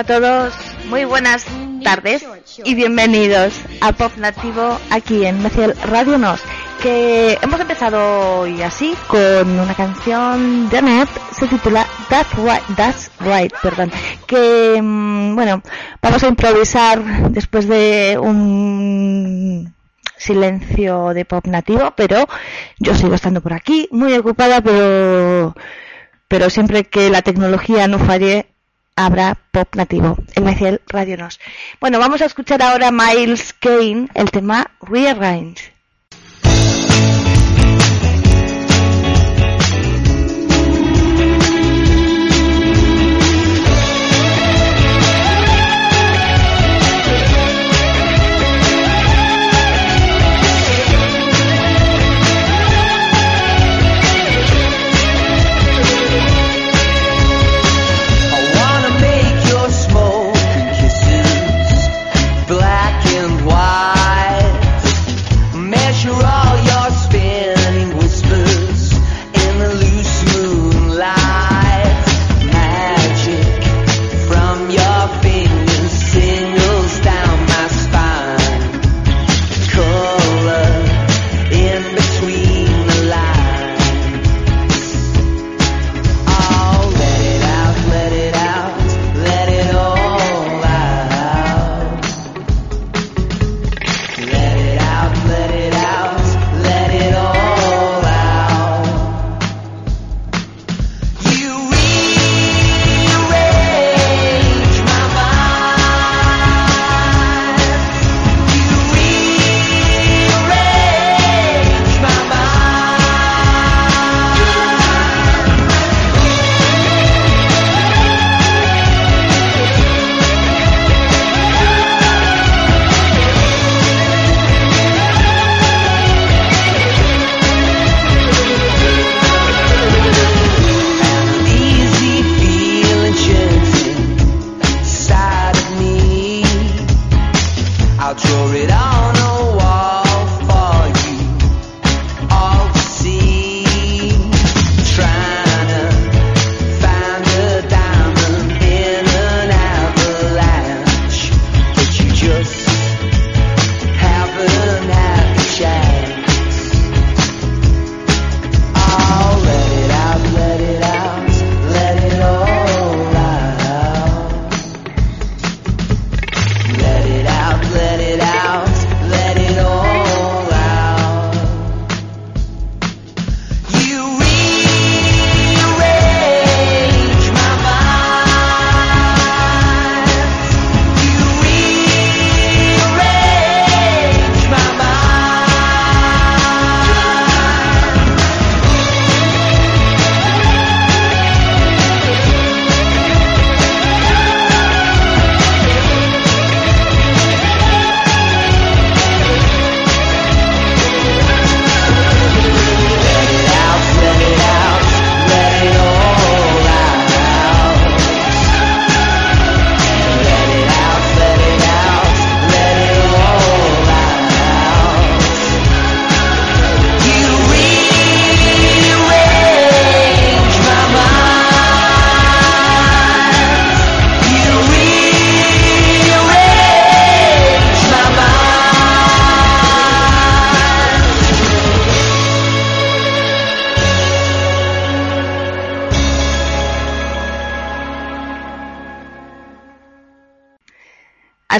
A todos, muy buenas tardes y bienvenidos a Pop Nativo aquí en Meciel Radio Nos, que hemos empezado hoy así con una canción de Net, se titula That's Right, That's Right, perdón, que mm, bueno, vamos a improvisar después de un silencio de pop nativo, pero yo sigo estando por aquí, muy ocupada, pero pero siempre que la tecnología no falle, habrá pop nativo en Meciel Radio Nos. Bueno, vamos a escuchar ahora Miles Kane, el tema Rearrange.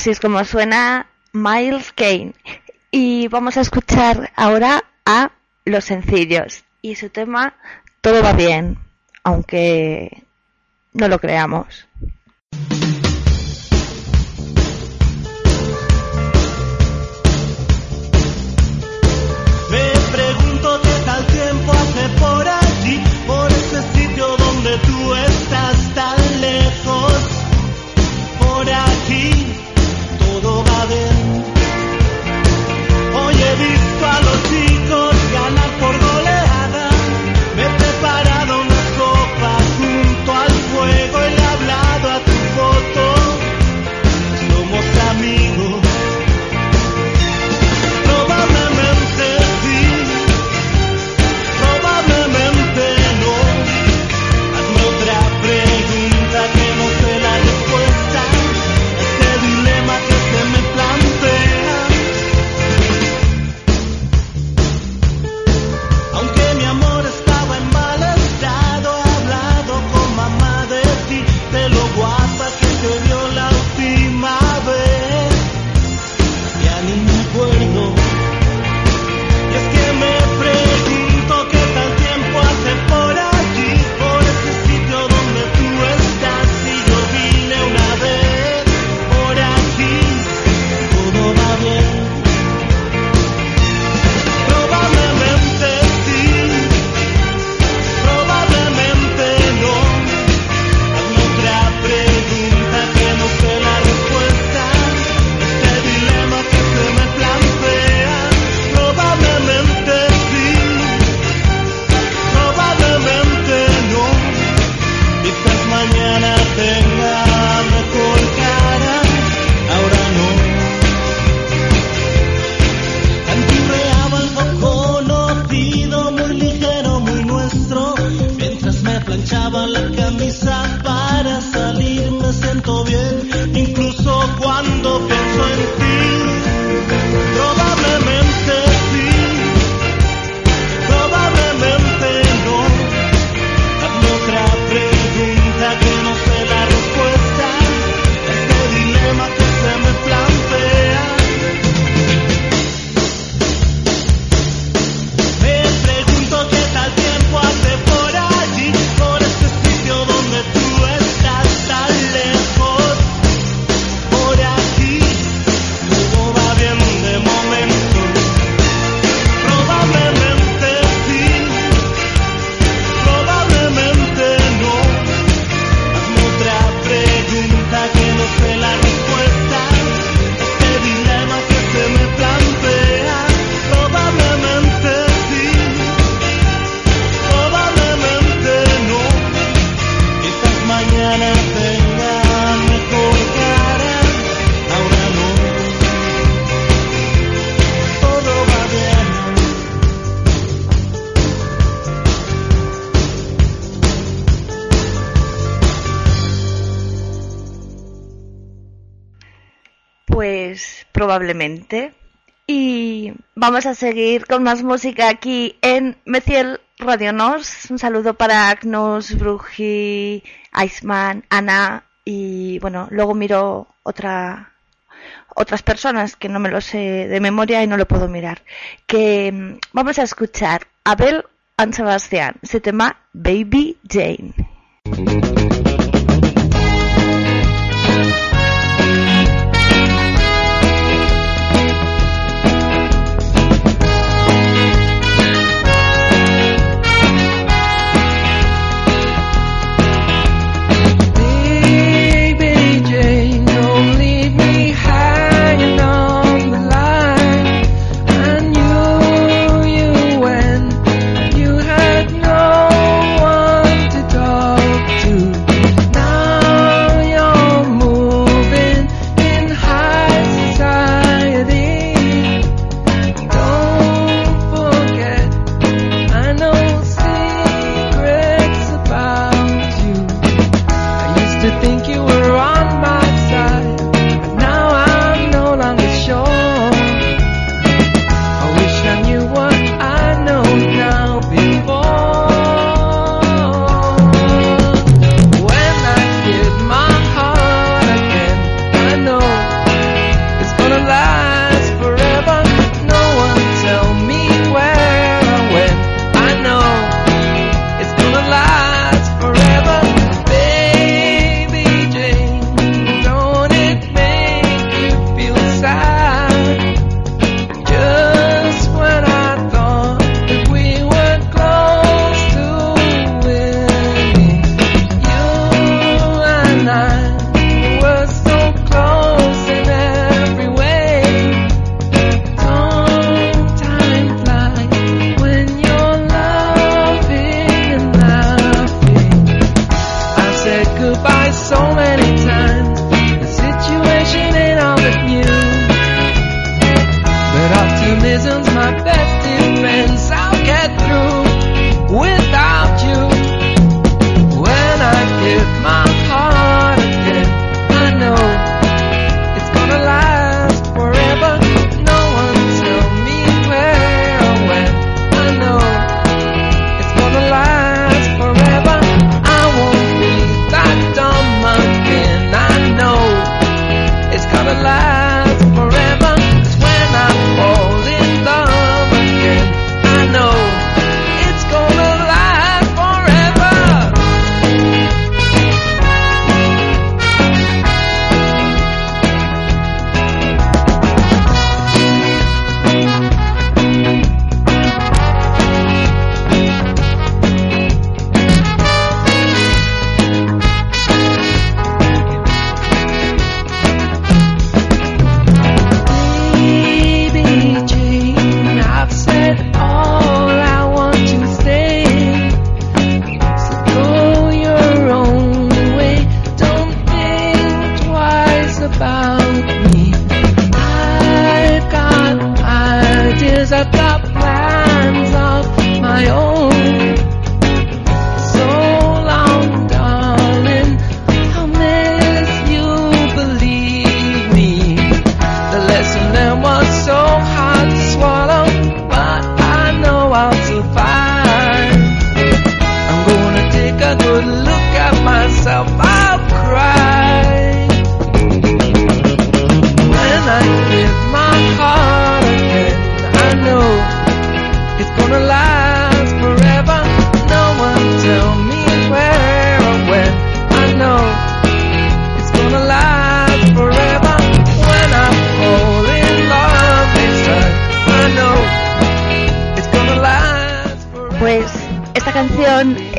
Así es como suena Miles Kane. Y vamos a escuchar ahora a Los Sencillos y su tema Todo va bien, aunque no lo creamos. Y vamos a seguir con más música aquí en Meciel Radio Nos. Un saludo para Agnus, Bruji, Iceman, Ana y bueno, luego miro otra otras personas que no me lo sé de memoria y no lo puedo mirar. Que mm, vamos a escuchar Abel and Sebastián, se tema Baby Jane.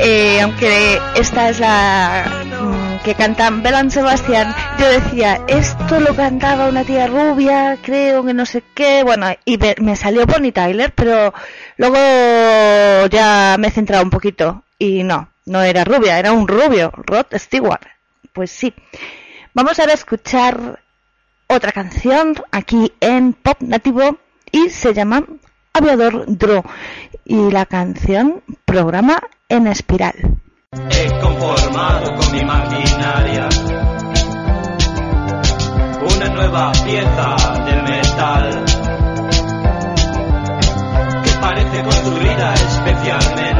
Esta es la mm, que cantan Belan Sebastián, yo decía, esto lo cantaba una tía rubia, creo que no sé qué, bueno, y me salió Bonnie Tyler, pero luego ya me he centrado un poquito y no, no era rubia, era un rubio, Rod Stewart. Pues sí. Vamos ahora a escuchar otra canción aquí en Pop Nativo y se llama Aviador Dro y la canción Programa en Espiral. He conformado con mi maquinaria una nueva pieza del metal que parece construida especialmente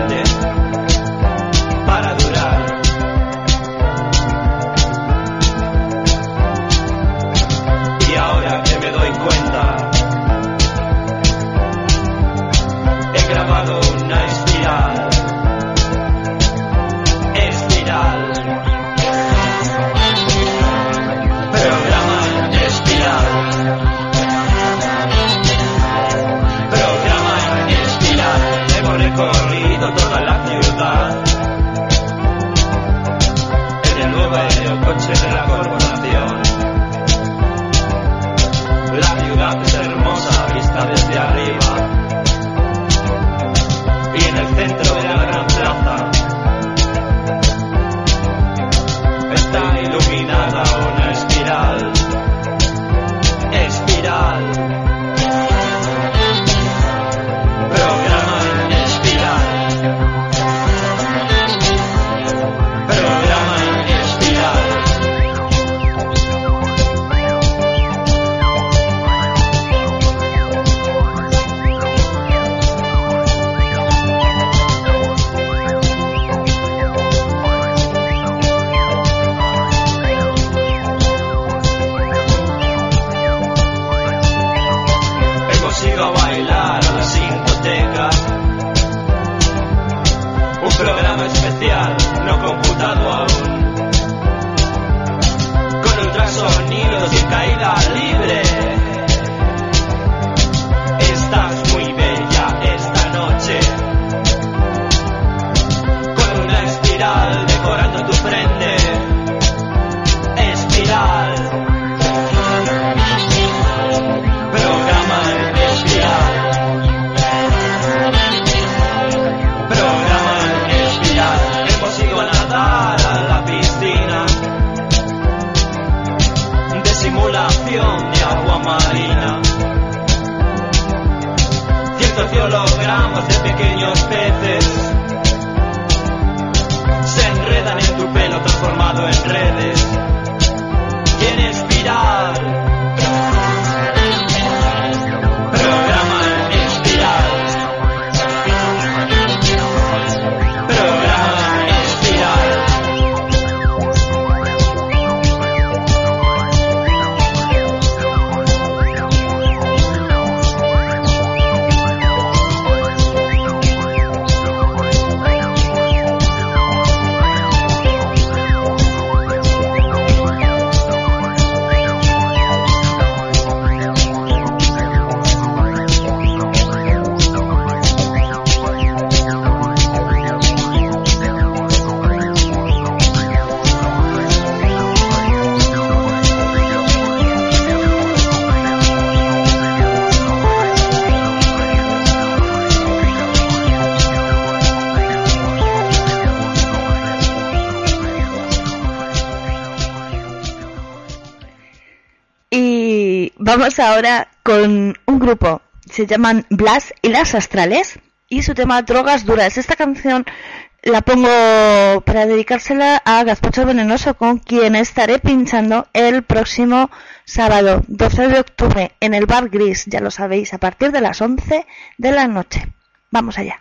vamos ahora con un grupo. Se llaman Blas y las Astrales. Y su tema Drogas Duras. Esta canción la pongo para dedicársela a Gazpacho Venenoso, con quien estaré pinchando el próximo sábado 12 de octubre en el Bar Gris. Ya lo sabéis, a partir de las 11 de la noche. Vamos allá.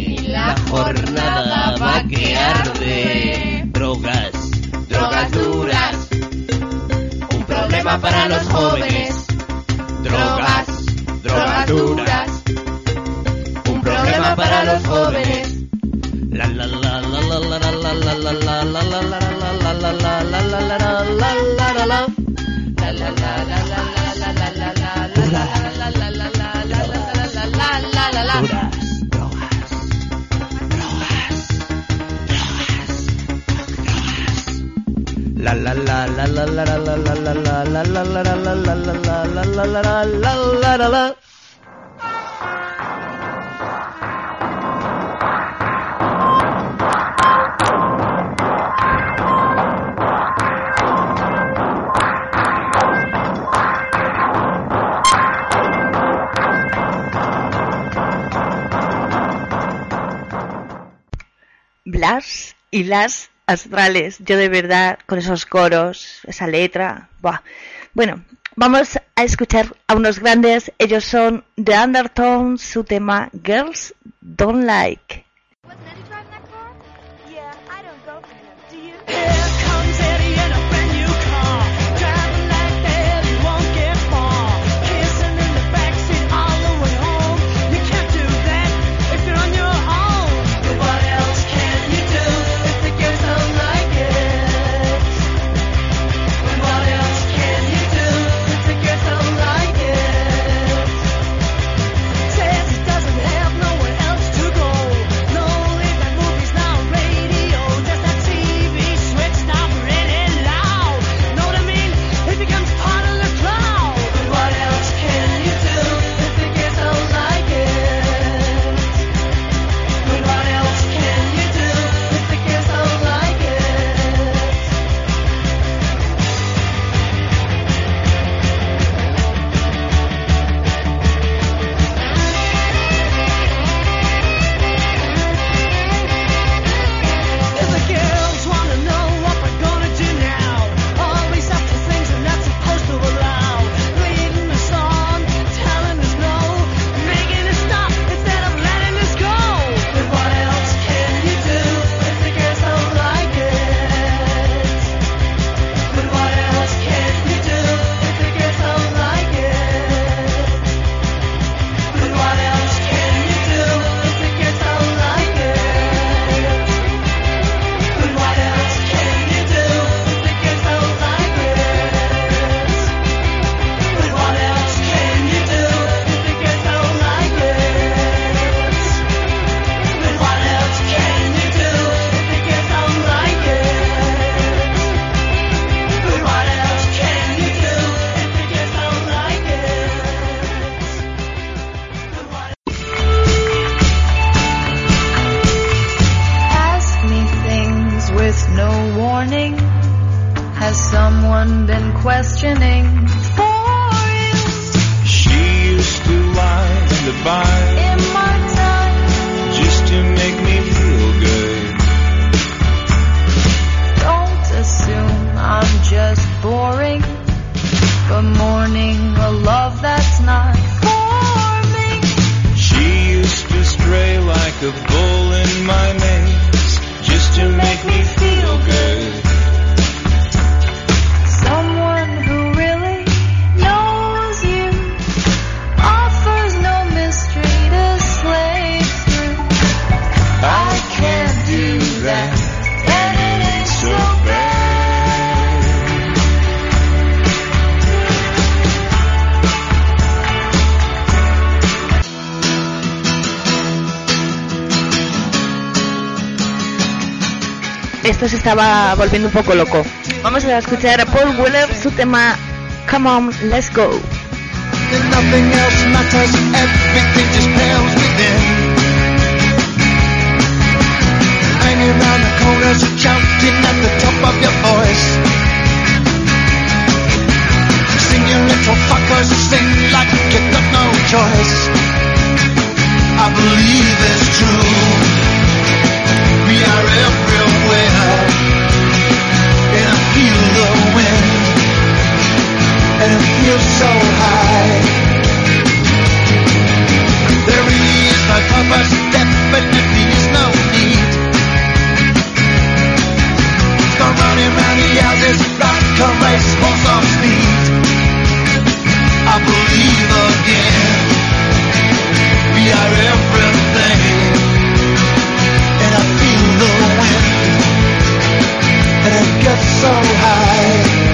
la jornada va que arde. Drogas, drogas duras. Un problema para los jóvenes. Drogas, drogas duras. Un problema para los jóvenes. La la la la la la la la la la la la la La la la la la la la la la la la la la la la la la la la la la la la Blas y las astrales. Yo de verdad, con esos coros, esa letra, buah. Bueno, vamos a escuchar a unos grandes. Ellos son The Undertones, su tema Girls Don't Like. estaba volviendo un poco loco. Vamos a escuchar a Paul Weller su tema Come On, Let's Go. I believe it's true. We are. feel the wind and it feels so high. There is no purpose, definitely is no need. Go running round the houses like a race for some speed. I believe again. We are everything, and I. And get so high.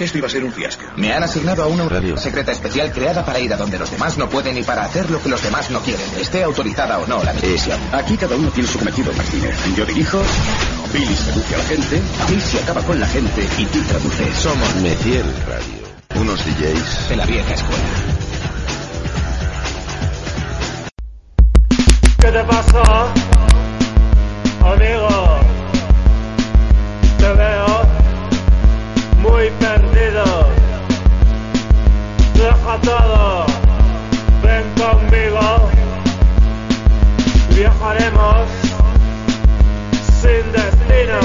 Que esto iba a ser un fiasco. Me han asignado a una Radio. secreta especial creada para ir a donde los demás no pueden y para hacer lo que los demás no quieren, esté autorizada o no la misión. Aquí cada uno tiene su cometido, Martínez. Yo dirijo, Billy seduce a la gente, Missy acaba con la gente y tú traduces. Somos Meciel Radio. Unos DJs. de la vieja escuela. ¿Qué te pasa, amigo? Te veo muy perdido. Deja todo, ven conmigo. Viajaremos sin destino.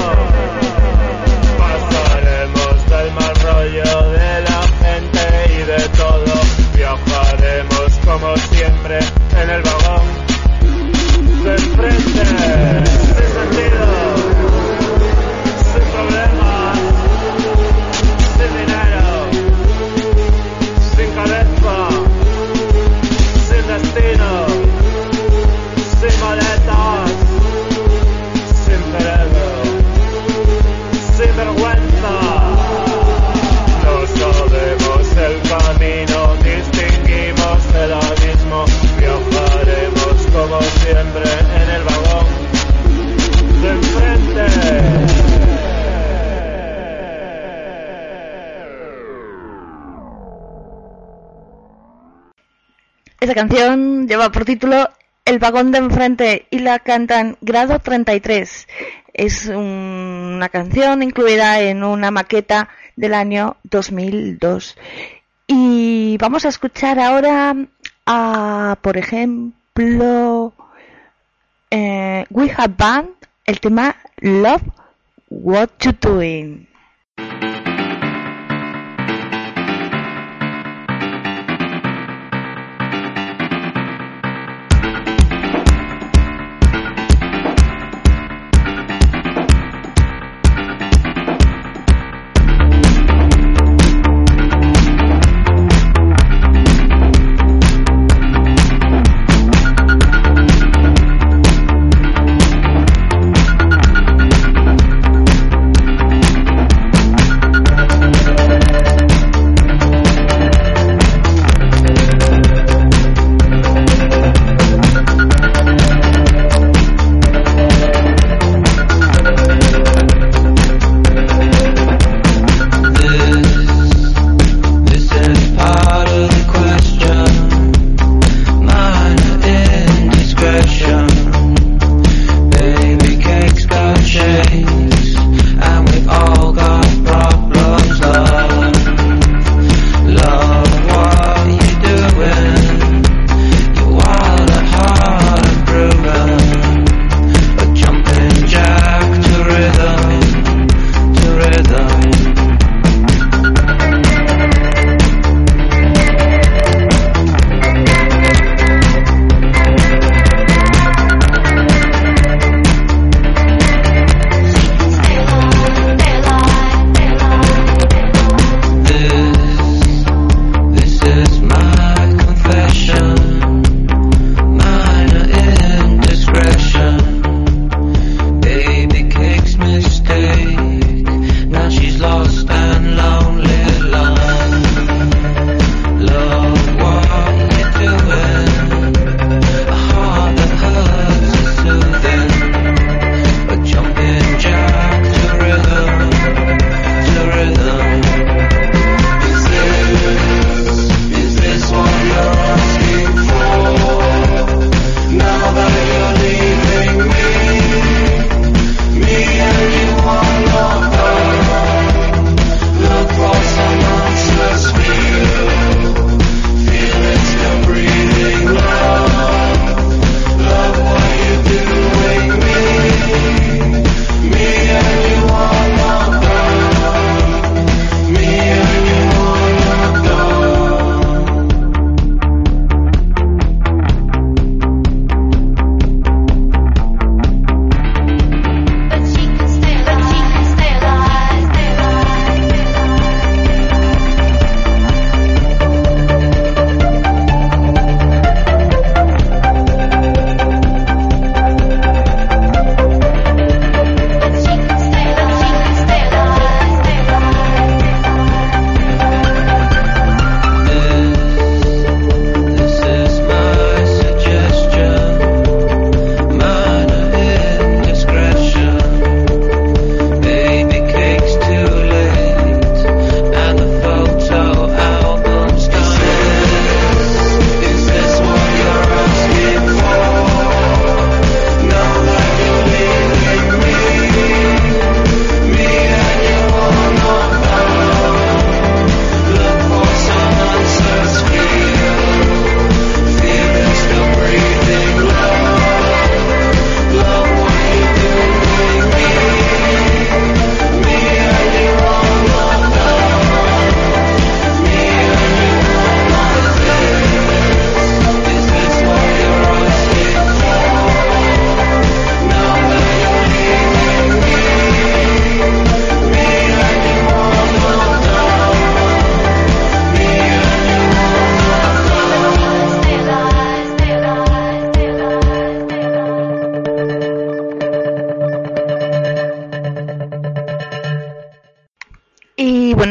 Pasaremos del mal rollo de la gente y de todo. Viajaremos como siempre en el vagón Esta canción lleva por título El vagón de enfrente y la cantan Grado 33. Es un- una canción incluida en una maqueta del año 2002. Y vamos a escuchar ahora a, por ejemplo, eh, We Have Band, el tema Love What You Doing.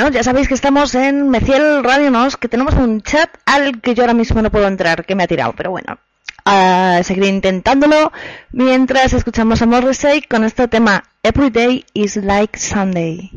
Bueno, ya sabéis que estamos en Meciel Radio Nos, que tenemos un chat al que yo ahora mismo no puedo entrar, que me ha tirado, pero bueno, a seguir intentándolo mientras escuchamos a Morrissey con este tema Every Day is Like Sunday.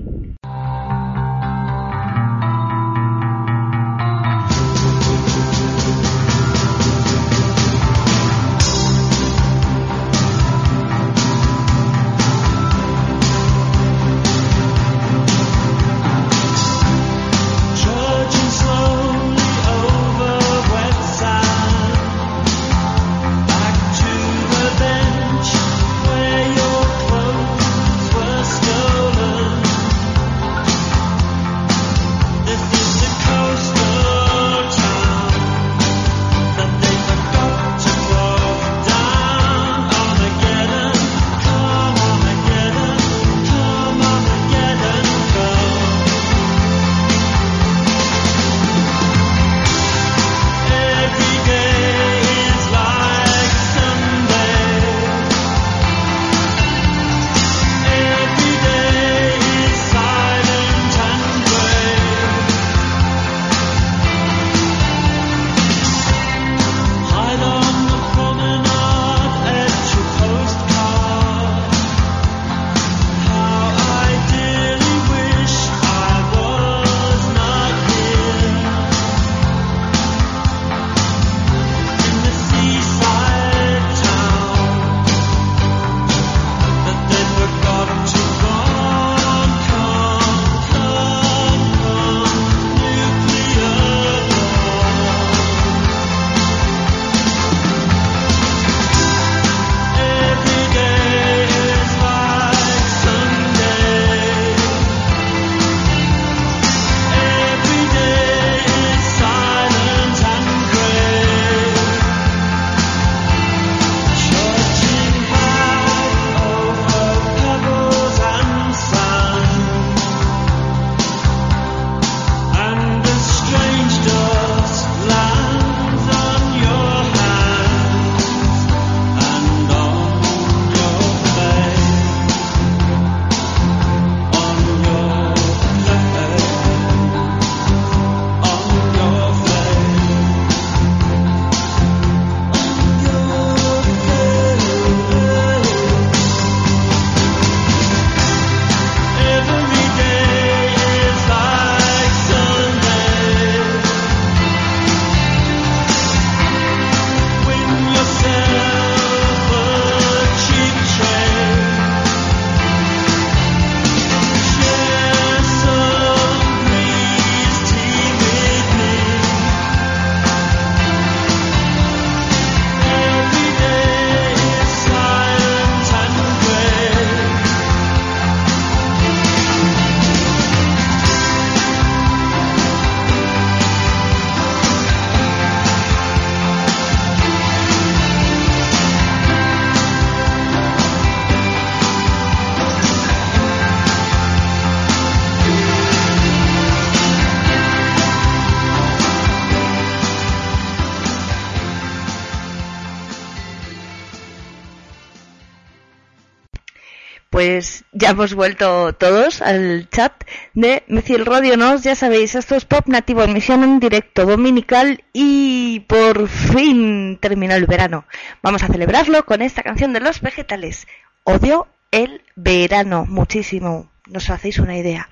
Pues ya hemos vuelto todos al chat de Meciel Radio Nos, ya sabéis, esto es Pop Nativo, emisión en directo dominical y por fin terminó el verano. Vamos a celebrarlo con esta canción de los vegetales. Odio el verano muchísimo, no os hacéis una idea.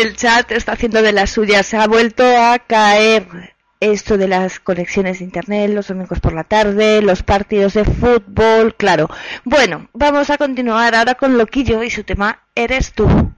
El chat está haciendo de las suyas. Se ha vuelto a caer esto de las conexiones de internet los domingos por la tarde, los partidos de fútbol, claro. Bueno, vamos a continuar ahora con Loquillo y su tema Eres tú.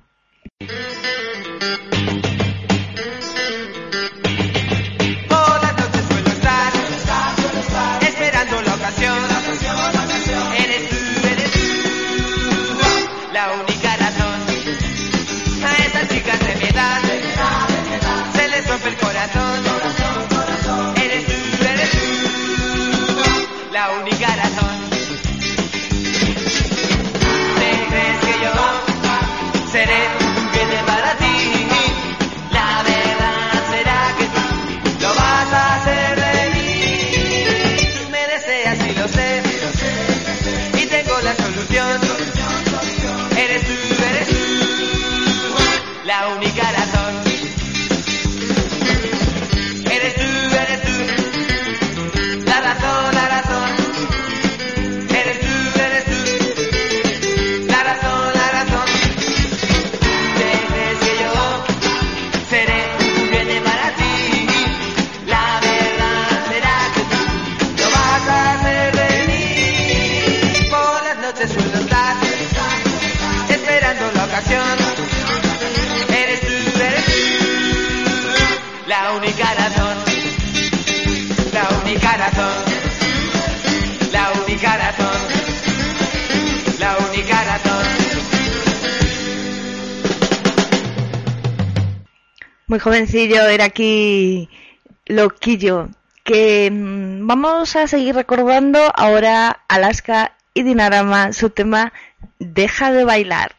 Muy jovencillo era aquí Loquillo. Que mm, vamos a seguir recordando ahora Alaska y Dinarama su tema Deja de bailar.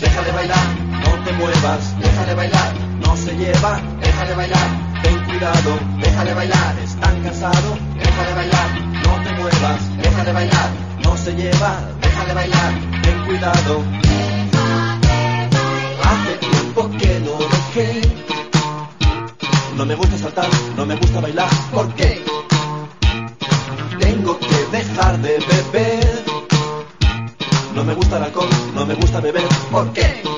Deja de bailar, no te muevas, deja de bailar, no se lleva, deja de bailar, ten cuidado, deja de bailar, están cansados, deja de bailar, no te muevas, deja de bailar, no se lleva, deja de bailar, ten cuidado. Hace tiempo que no dejé, no me gusta saltar, no me gusta bailar, ¿por qué? Tengo que dejar de beber. No me gusta el alcohol, no me gusta beber. ¿Por qué?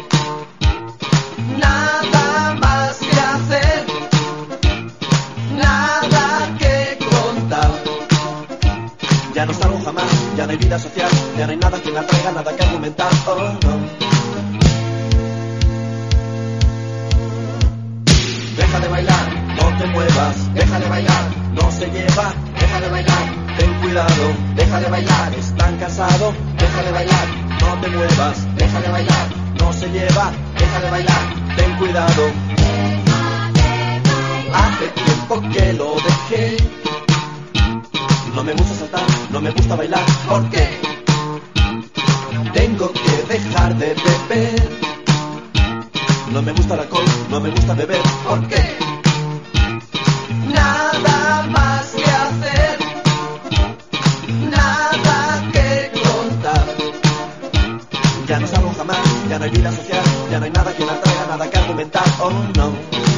Ya no ya hay vida social, ya no hay nada que me atraiga, nada que argumentar. Oh, no. Deja de bailar, no te muevas, deja de bailar, no se lleva, deja de bailar, ten cuidado, deja de bailar, están cansados, deja de bailar, no te muevas, deja de bailar, no se lleva, deja de bailar, ten cuidado. Hace tiempo que lo dejé, no me gusta saltar, no me gusta bailar, ¿por qué? Tengo que dejar de beber. No me gusta el alcohol, no me gusta beber, ¿por qué? Nada más que hacer, nada que contar. Ya no salgo jamás, ya no hay vida social, ya no hay nada que la traiga, nada que argumentar, oh no.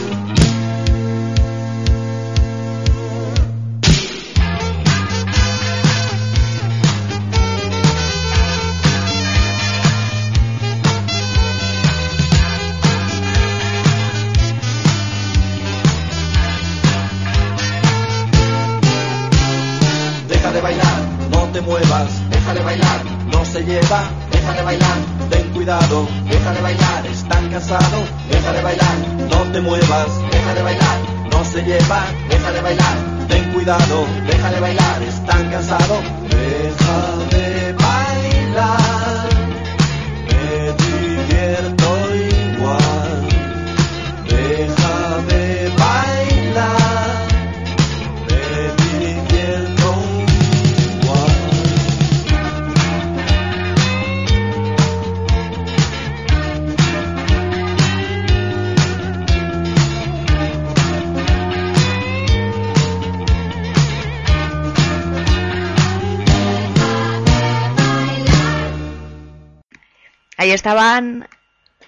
realizaban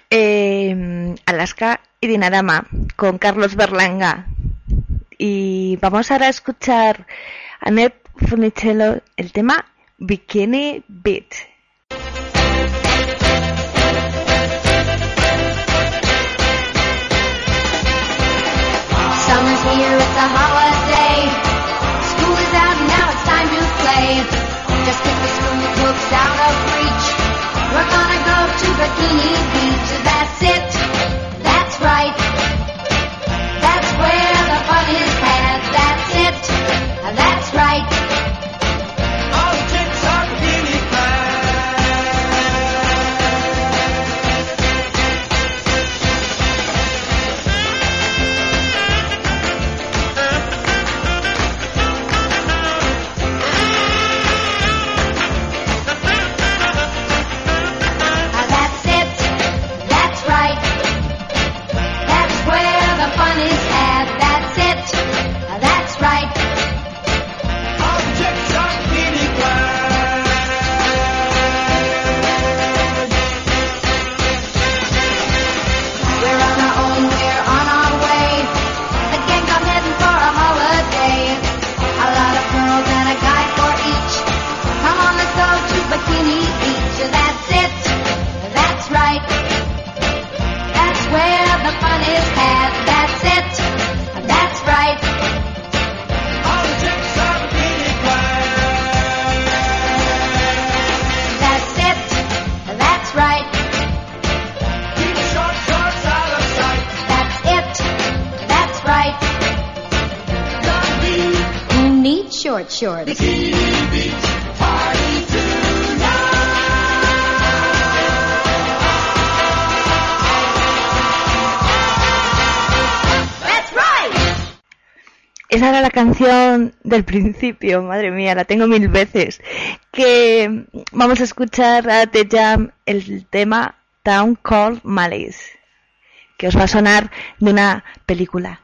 eh, Alaska y Dinarama con Carlos Berlanga. Y vamos ahora a escuchar a Ned Funicello el tema Bikini Beat. Summer's here, it's a holiday. School is out now, it's time to play. Just pick the spoon school books out of We're gonna go to Bikini Beach. That's it. That's right. canción del principio, madre mía, la tengo mil veces, que vamos a escuchar a The Jam el tema Town Called Malice, que os va a sonar de una película.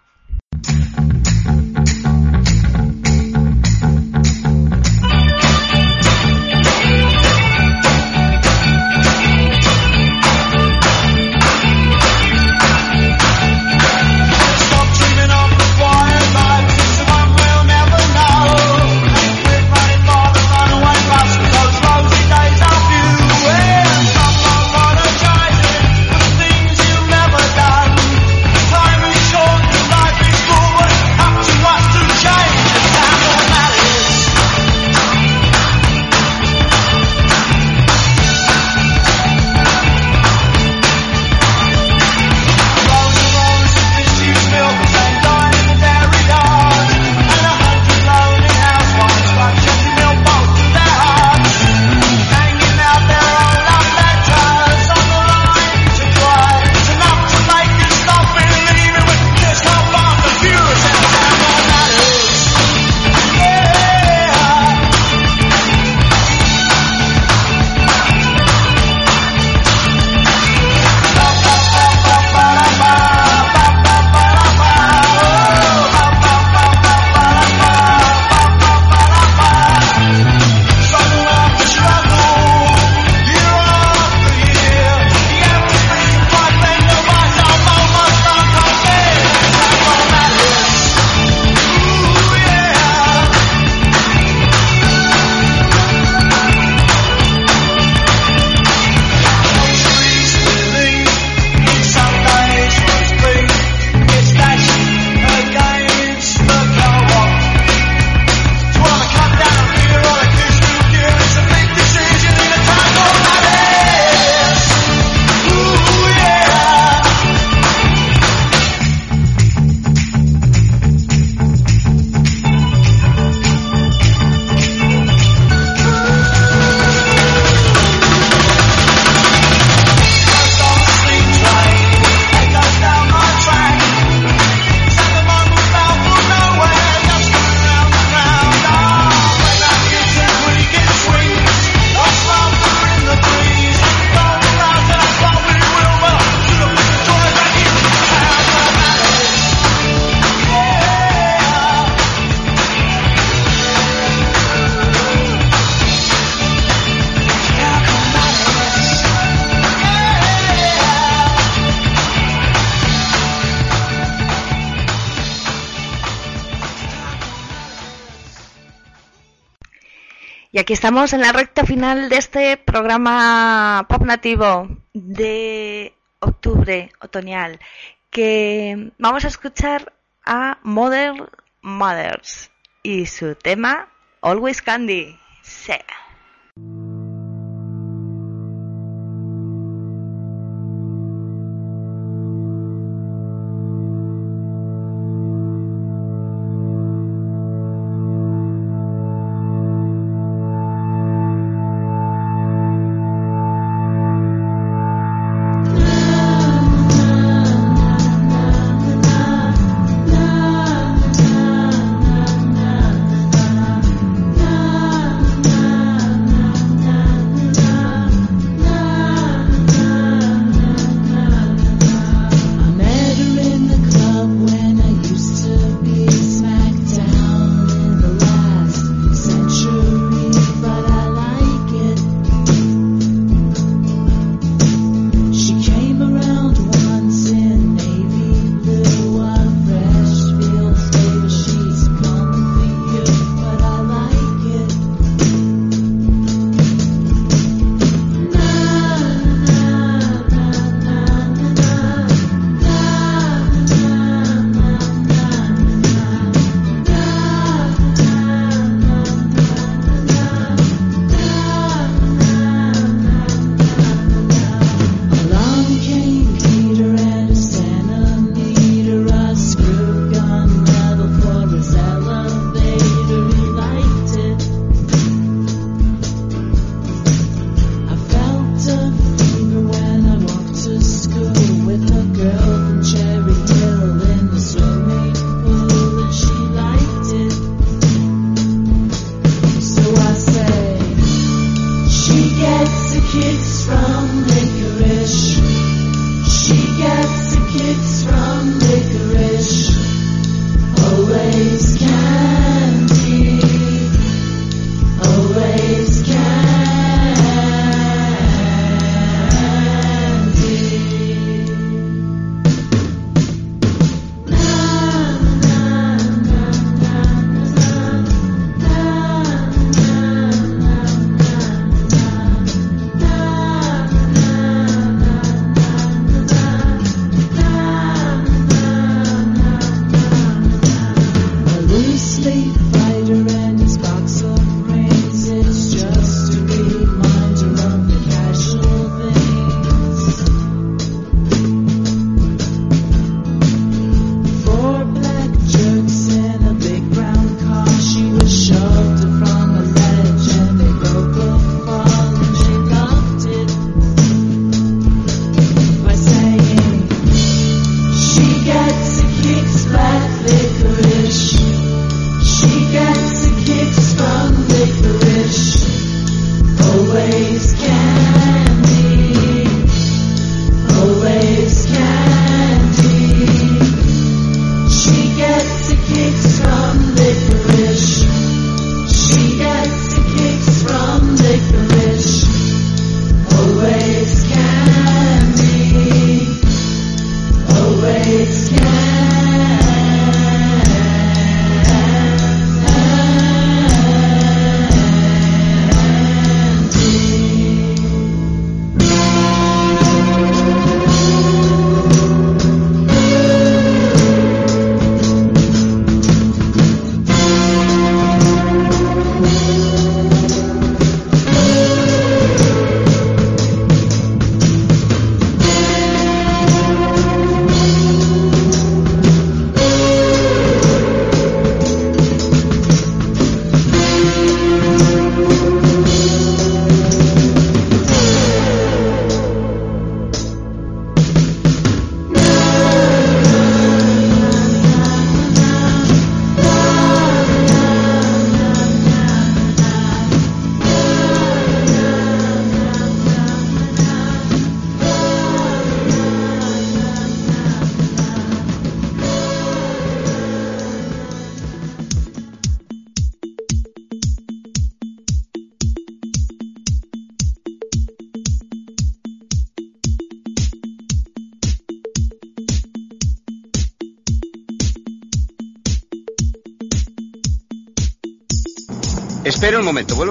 aquí estamos en la recta final de este programa pop nativo de octubre otoñal, que vamos a escuchar a Modern Mothers y su tema Always Candy. Sea.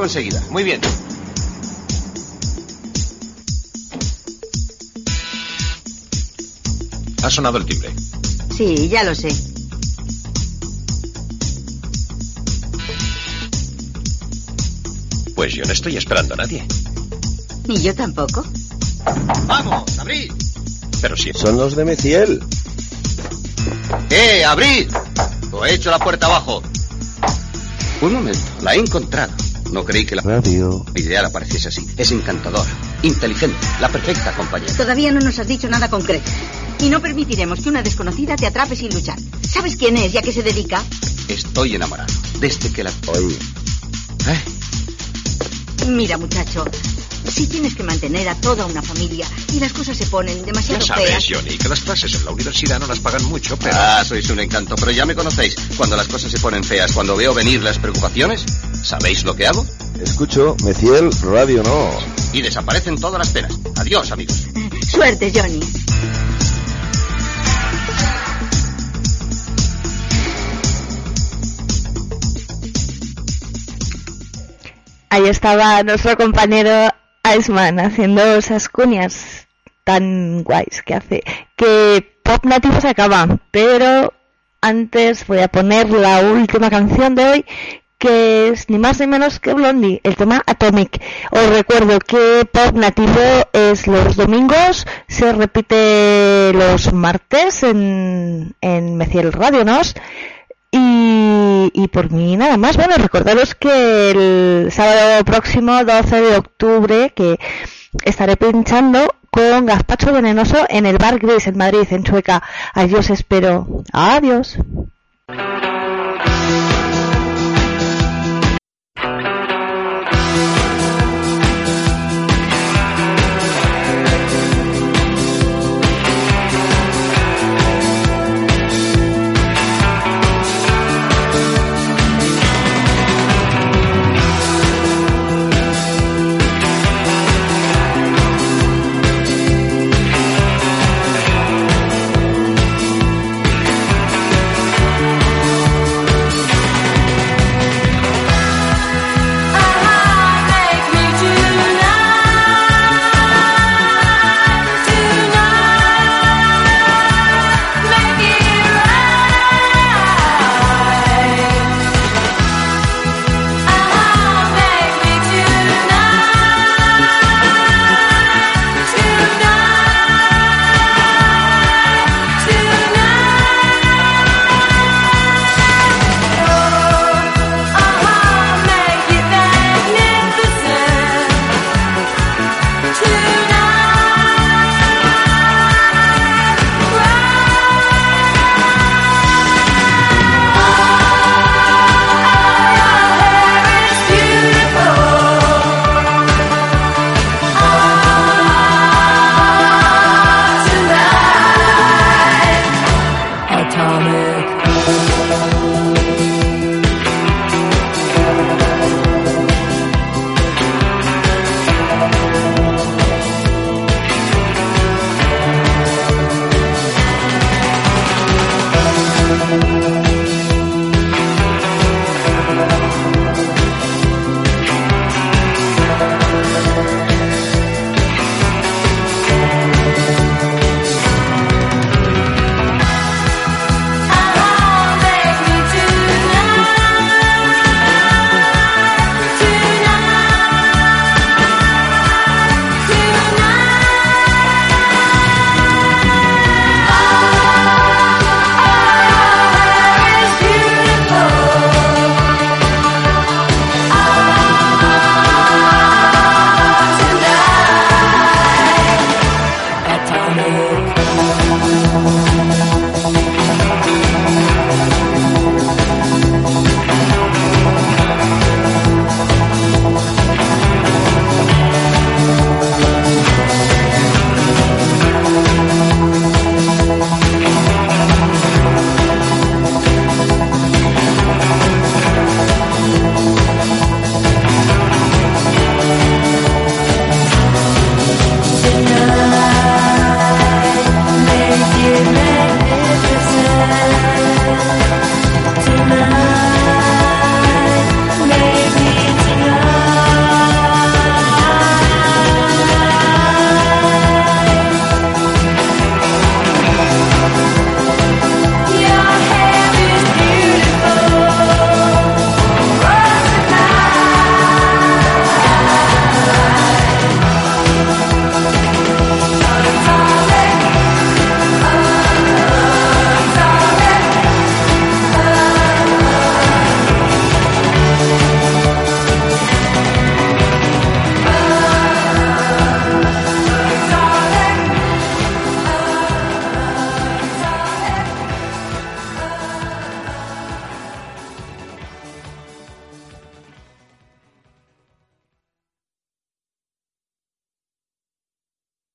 Enseguida. Muy bien. Ha sonado el timbre. Sí, ya lo sé. Pues yo no estoy esperando a nadie. Ni yo tampoco. ¡Vamos, abrid! Pero si... Son los de Meciel. ¡Eh, abrid! Os he hecho la puerta abajo. Un momento, la he encontrado. No creí que la Radio. ideal apareciese así. Es encantadora, inteligente, la perfecta compañera. Todavía no nos has dicho nada concreto. Y no permitiremos que una desconocida te atrape sin luchar. ¿Sabes quién es y a qué se dedica? Estoy enamorado. Desde que la... Oye, Mira, muchacho, si tienes que mantener a toda una familia y las cosas se ponen demasiado Ya sabes, feas. Johnny, que las clases en la universidad no las pagan mucho, pero... Ah, sois un encanto, pero ya me conocéis. Cuando las cosas se ponen feas, cuando veo venir las preocupaciones, ¿sabéis lo que hago? escucho Meciel Radio No. Y desaparecen todas las penas. Adiós, amigos. Suerte, Johnny. Ahí estaba nuestro compañero Iceman haciendo esas cuñas tan guays que hace. Que Pop Nativo se acaba, pero antes voy a poner la última canción de hoy que es ni más ni menos que Blondie, el tema Atomic. Os recuerdo que Pop Nativo es los domingos, se repite los martes en, en Meciel Radio Nos. Y, y por mí nada más. Bueno, recordaros que el sábado próximo, 12 de octubre, que estaré pinchando con Gazpacho Venenoso en el Bar Gris en Madrid, en Chueca. Os espero. Adiós. Thank you.